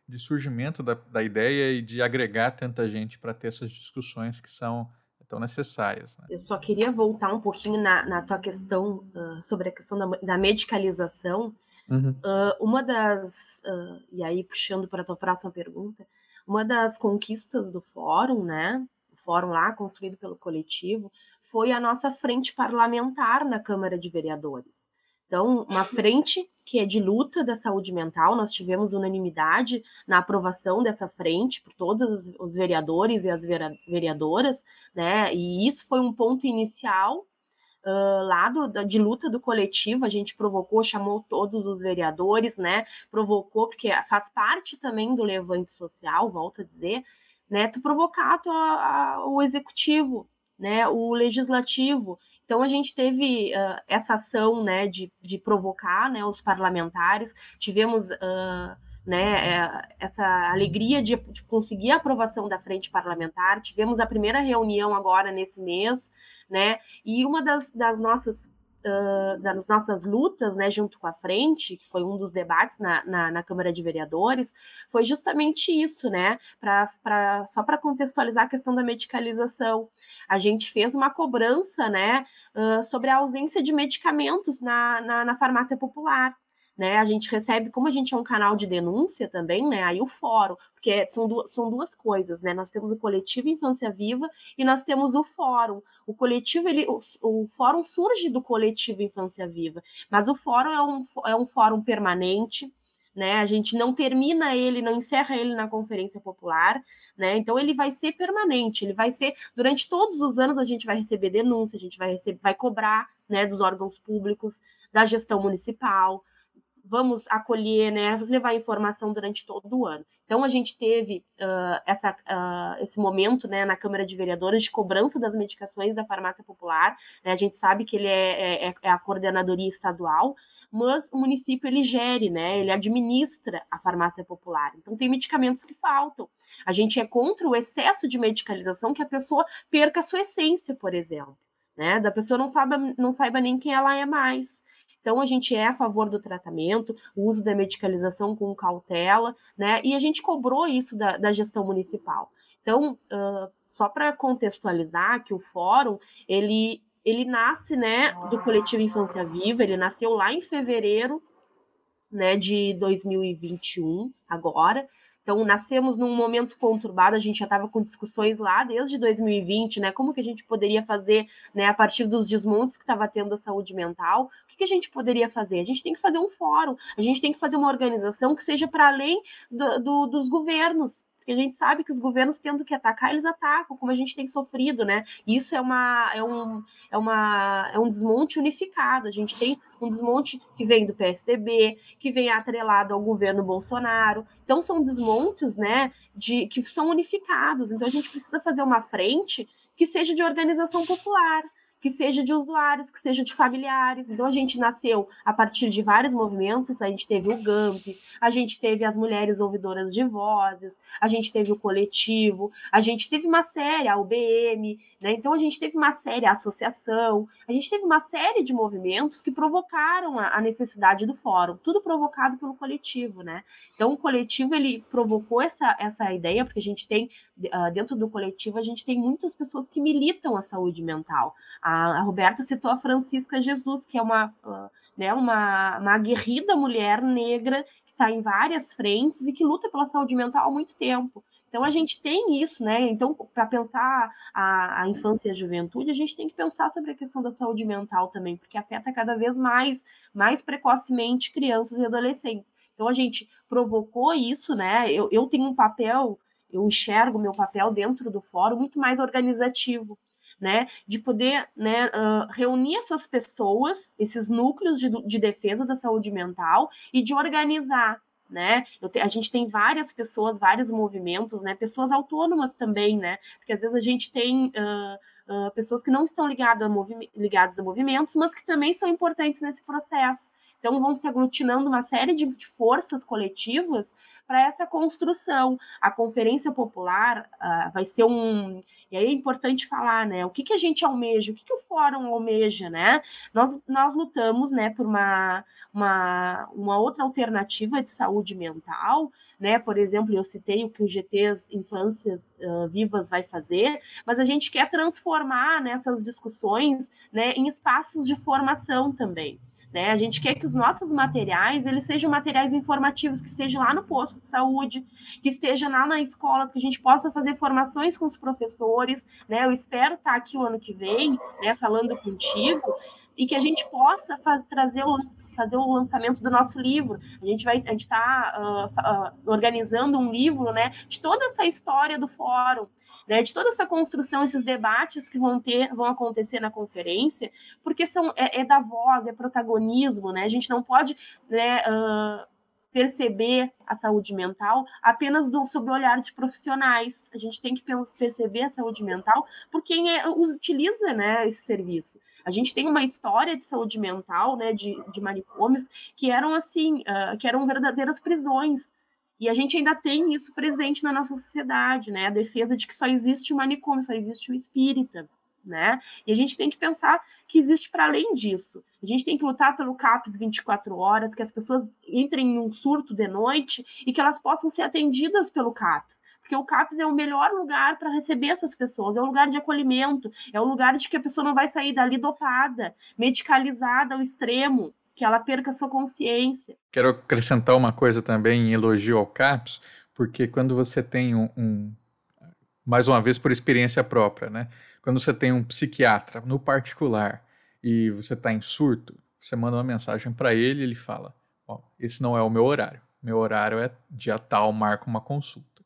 de surgimento da, da ideia e de agregar tanta gente para ter essas discussões que são tão necessárias. Né? Eu só queria voltar um pouquinho na, na tua questão uh, sobre a questão da, da medicalização. Uhum. Uh, uma das, uh, e aí puxando para a tua próxima pergunta, uma das conquistas do fórum, né, o fórum lá construído pelo coletivo, foi a nossa frente parlamentar na Câmara de Vereadores. Então, uma frente que é de luta da saúde mental, nós tivemos unanimidade na aprovação dessa frente por todos os vereadores e as vereadoras, né? E isso foi um ponto inicial Uh, lá do, de luta do coletivo, a gente provocou, chamou todos os vereadores, né? Provocou, porque faz parte também do levante social, volto a dizer, né? Tu provocar a, a, o executivo, né? O legislativo. Então a gente teve uh, essa ação né, de, de provocar né, os parlamentares, tivemos uh, né, é, essa alegria de, de, conseguir a aprovação da frente parlamentar, tivemos a primeira reunião agora nesse mês, né, e uma das, das nossas das nossas lutas, né, junto com a frente, que foi um dos debates na, na, na Câmara de Vereadores, foi justamente isso, né, pra, pra, só para contextualizar a questão da medicalização. A gente fez uma cobrança, né, uh, sobre a ausência de medicamentos na, na, na farmácia popular né? A gente recebe, como a gente é um canal de denúncia também, né? Aí o fórum, porque são, duas, são duas coisas, né? Nós temos o coletivo Infância Viva e nós temos o fórum. O coletivo, ele, o, o fórum surge do coletivo Infância Viva, mas o fórum é um, é um fórum permanente, né? A gente não termina ele, não encerra ele na conferência popular, né? Então ele vai ser permanente, ele vai ser durante todos os anos a gente vai receber denúncia, a gente vai receber, vai cobrar, né, dos órgãos públicos, da gestão municipal, vamos acolher, né, levar informação durante todo o ano. Então a gente teve uh, essa, uh, esse momento né, na Câmara de Vereadores de cobrança das medicações da farmácia popular. Né, a gente sabe que ele é, é, é, a coordenadoria estadual, mas o município ele gere, né, ele administra a farmácia popular. Então tem medicamentos que faltam. A gente é contra o excesso de medicalização que a pessoa perca a sua essência, por exemplo. Né, da pessoa não saiba, não saiba nem quem ela é mais. Então, a gente é a favor do tratamento, o uso da medicalização com cautela, né? E a gente cobrou isso da, da gestão municipal. Então, uh, só para contextualizar que o fórum, ele, ele nasce, né, do coletivo Infância Viva, ele nasceu lá em fevereiro, né, de 2021, agora, então, nascemos num momento conturbado, a gente já estava com discussões lá desde 2020, né? Como que a gente poderia fazer, né, a partir dos desmontes que estava tendo a saúde mental, o que, que, a gente poderia fazer? A gente tem que fazer um fórum, a gente tem que fazer uma organização que seja para além do, do, dos governos, porque a gente sabe que os governos tendo que atacar, eles atacam, como a gente tem sofrido, né? Isso é, uma, é, um, é, uma, é um desmonte unificado. A gente tem um desmonte que vem do PSDB, que vem atrelado ao governo Bolsonaro. Então, são desmontes, né, de, que são unificados. Então, a gente precisa fazer uma frente que seja de organização popular que seja de usuários, que seja de familiares. Então a gente nasceu a partir de vários movimentos, a gente teve o GAMP, a gente teve as mulheres ouvidoras de vozes, a gente teve o coletivo, a gente teve uma série, a UBM, né? Então a gente teve uma série, a associação, a gente teve uma série de movimentos que provocaram a, a necessidade do fórum, tudo provocado pelo coletivo, né? Então o coletivo ele provocou essa, essa ideia, porque a gente tem, uh, dentro do coletivo, a gente tem muitas pessoas que militam a saúde mental. A, a Roberta citou a Francisca Jesus, que é uma, uh, né, uma, uma aguerrida mulher negra que está em várias frentes e que luta pela saúde mental há muito tempo. Então a gente tem isso, né? Então, para pensar a, a, infância e a juventude, a gente tem que pensar sobre a questão da saúde mental também, porque afeta cada vez mais, mais precocemente crianças e adolescentes. Então a gente provocou isso, né? Eu, eu tenho um papel, eu enxergo meu papel dentro do fórum muito mais organizativo né, de poder né, uh, reunir essas pessoas, esses núcleos de, de defesa da saúde mental e de organizar né? Te, a gente tem várias pessoas, vários movimentos, né? Pessoas autônomas também, né? Porque às vezes a gente tem uh, uh, pessoas que não estão ligadas a, movimentos, mas que também são importantes nesse processo. Então vão se aglutinando uma série de, de forças coletivas para essa construção. A Conferência Popular uh, vai ser um e aí é importante falar, né? O que, que a gente almeja, o que, que o fórum almeja, né? Nós, nós lutamos, né, por uma, uma, uma outra alternativa de saúde mental, né? Por exemplo, eu citei o que o GTs Infâncias uh, Vivas vai fazer, mas a gente quer transformar nessas discussões, né, em espaços de formação também. Né? A gente quer que os nossos materiais eles sejam materiais informativos que estejam lá no posto de saúde, que estejam lá nas escolas, que a gente possa fazer formações com os professores. Né? Eu espero estar aqui o ano que vem, né, falando contigo, e que a gente possa faz, trazer o, fazer o lançamento do nosso livro. A gente vai, a gente está uh, uh, organizando um livro, né, de toda essa história do fórum, né, de toda essa construção, esses debates que vão ter, vão acontecer na conferência, porque são é, é da voz, é protagonismo, né? A gente não pode né, uh, perceber a saúde mental apenas do, sob o olhar de profissionais. A gente tem que perceber a saúde mental por quem é, utiliza né, esse serviço. A gente tem uma história de saúde mental, né, de, de manicômios, que eram assim, uh, que eram verdadeiras prisões. E a gente ainda tem isso presente na nossa sociedade, né? A defesa de que só existe o manicômio, só existe o espírita, né? E a gente tem que pensar que existe para além disso. A gente tem que lutar pelo CAPS 24 horas, que as pessoas entrem em um surto de noite e que elas possam ser atendidas pelo CAPS. Porque o CAPS é o melhor lugar para receber essas pessoas, é o lugar de acolhimento, é o lugar de que a pessoa não vai sair dali dopada, medicalizada ao extremo, que ela perca sua consciência. Quero acrescentar uma coisa também em elogio ao CAPS, porque quando você tem um, um mais uma vez por experiência própria, né? Quando você tem um psiquiatra no particular e você está em surto, você manda uma mensagem para ele ele fala: Ó, esse não é o meu horário. Meu horário é dia tal, marca uma consulta.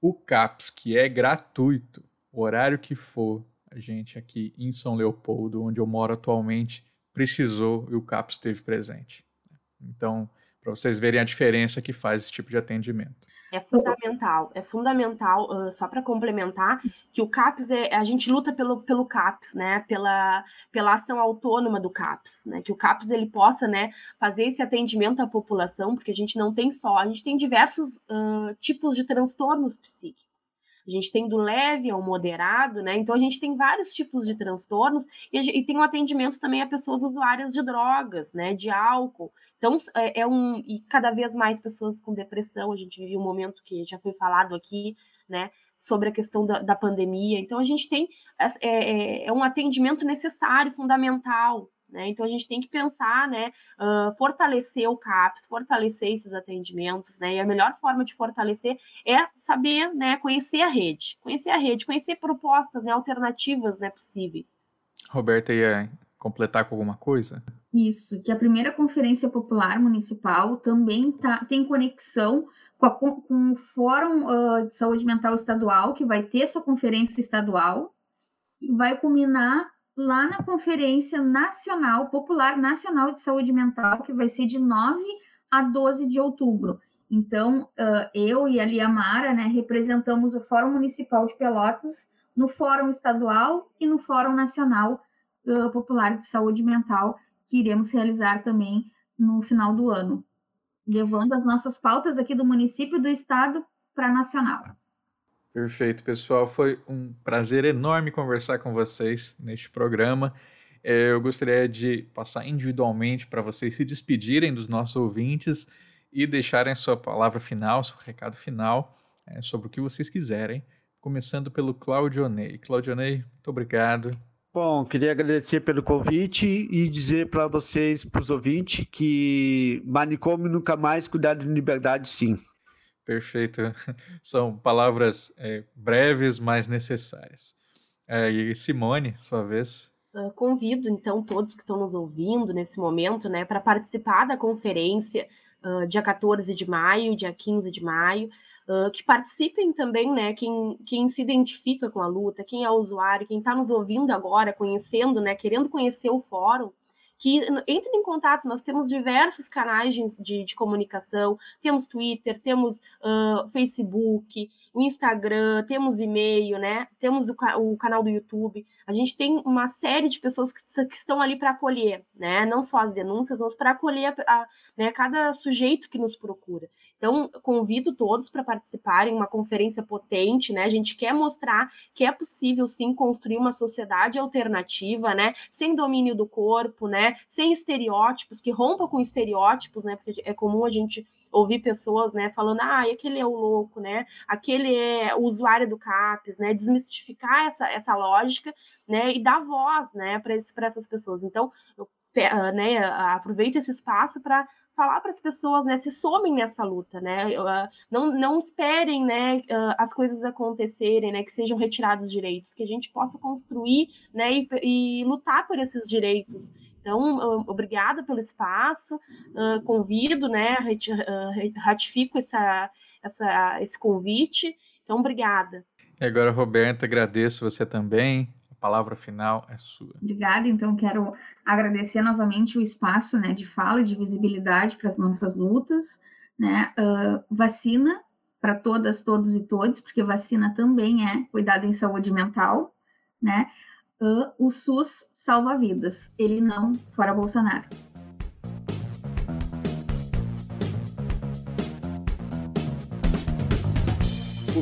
O CAPS, que é gratuito, o horário que for, a gente aqui em São Leopoldo, onde eu moro atualmente, precisou e o CAPS esteve presente. Então, para vocês verem a diferença que faz esse tipo de atendimento. É fundamental, é fundamental, uh, só para complementar, que o CAPS, é, a gente luta pelo, pelo CAPS, né, pela, pela ação autônoma do CAPS, né, que o CAPS ele possa, né, fazer esse atendimento à população, porque a gente não tem só, a gente tem diversos uh, tipos de transtornos psíquicos. A gente tem do leve ao moderado, né? Então a gente tem vários tipos de transtornos e, e tem um atendimento também a pessoas usuárias de drogas, né? De álcool. Então é, é um e cada vez mais pessoas com depressão. A gente vive um momento que já foi falado aqui, né? sobre a questão da, da pandemia. Então, a gente tem é, é, é, um atendimento necessário, fundamental, né? Então a gente tem que pensar, né, uh, fortalecer o CAPS, fortalecer esses atendimentos, né? E a melhor forma de fortalecer é saber, né, conhecer a rede, conhecer a rede, conhecer propostas, né, alternativas, né, possíveis. Roberta ia completar com alguma coisa? Isso, que a primeira conferência popular municipal também tá, tem conexão com, a, com o Fórum uh, de Saúde Mental Estadual, que vai ter sua conferência estadual, e vai culminar lá na Conferência Nacional, Popular Nacional de Saúde Mental, que vai ser de 9 a 12 de outubro. Então, eu e a Lia Mara, né, representamos o Fórum Municipal de Pelotas no Fórum Estadual e no Fórum Nacional Popular de Saúde Mental, que iremos realizar também no final do ano, levando as nossas pautas aqui do município e do estado para nacional. Perfeito, pessoal. Foi um prazer enorme conversar com vocês neste programa. É, eu gostaria de passar individualmente para vocês se despedirem dos nossos ouvintes e deixarem sua palavra final, seu recado final é, sobre o que vocês quiserem, começando pelo Claudio Ney. Claudio Ney, muito obrigado. Bom, queria agradecer pelo convite e dizer para vocês, para os ouvintes, que manicômio nunca mais, cuidar de liberdade sim. Perfeito. [LAUGHS] São palavras é, breves, mas necessárias. É, e Simone, sua vez. Uh, convido, então, todos que estão nos ouvindo nesse momento, né, para participar da conferência uh, dia 14 de maio, dia 15 de maio, uh, que participem também, né, quem, quem se identifica com a luta, quem é usuário, quem está nos ouvindo agora, conhecendo, né, querendo conhecer o fórum, que entre em contato. Nós temos diversos canais de, de, de comunicação, temos Twitter, temos uh, Facebook, o Instagram, temos e-mail, né? Temos o, o, canal do YouTube. A gente tem uma série de pessoas que, que estão ali para acolher, né? Não só as denúncias, mas para acolher a, a, né, cada sujeito que nos procura. Então, convido todos para participarem, uma conferência potente, né? A gente quer mostrar que é possível sim construir uma sociedade alternativa, né? Sem domínio do corpo, né? Sem estereótipos, que rompa com estereótipos, né? Porque é comum a gente ouvir pessoas, né, falando: "Ah, aquele é o louco, né? Aquele é o usuário do CAPES", né? Desmistificar essa essa lógica, né, e dar voz, né, para essas pessoas. Então, eu né, aproveito esse espaço para falar para as pessoas, né, se somem nessa luta, né, uh, não, não esperem, né, uh, as coisas acontecerem, né, que sejam retirados direitos, que a gente possa construir, né, e, e lutar por esses direitos. Então, obrigada pelo espaço, convido, né, ratifico essa, essa, esse convite, então, obrigada. E agora, Roberta, agradeço você também, palavra final é sua. Obrigada, então quero agradecer novamente o espaço né, de fala e de visibilidade para as nossas lutas. Né? Uh, vacina para todas, todos e todos, porque vacina também é cuidado em saúde mental. Né? Uh, o SUS salva vidas, ele não fora Bolsonaro.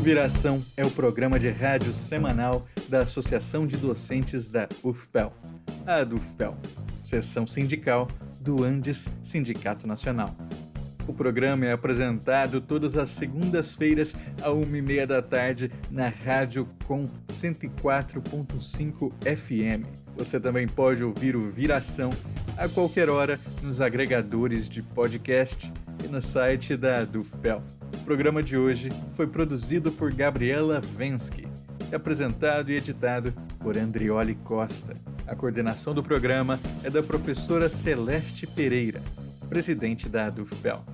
Viração é o programa de rádio semanal da Associação de Docentes da UFPEL, a DUFPEL, seção sindical do Andes Sindicato Nacional. O programa é apresentado todas as segundas-feiras, a uma e meia da tarde, na Rádio Com 104.5 FM. Você também pode ouvir o Viração a qualquer hora nos agregadores de podcast e no site da DUFPEL. O programa de hoje foi produzido por Gabriela Vensky apresentado e editado por Andrioli Costa. A coordenação do programa é da professora Celeste Pereira, presidente da ADUFPEL.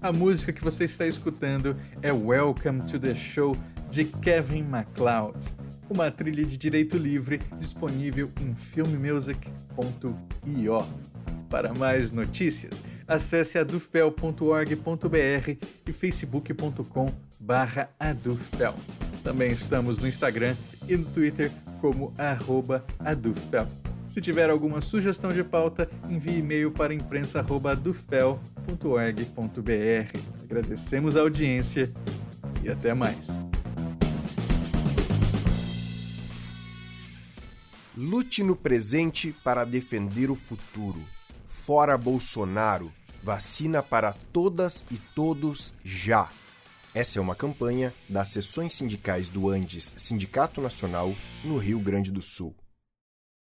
A música que você está escutando é Welcome to the Show de Kevin MacLeod, uma trilha de direito livre disponível em filmmusic.io. Para mais notícias, acesse adufpel.org.br e facebook.com/adufpel. Também estamos no Instagram e no Twitter como adufpel. Se tiver alguma sugestão de pauta, envie e-mail para imprensa.adufpel.org.br. Agradecemos a audiência e até mais. Lute no presente para defender o futuro. Fora Bolsonaro. Vacina para todas e todos já. Essa é uma campanha das seções sindicais do Andes Sindicato Nacional no Rio Grande do Sul.